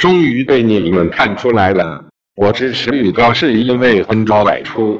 终于被你们看出来了，我支持率高是因为分招百出。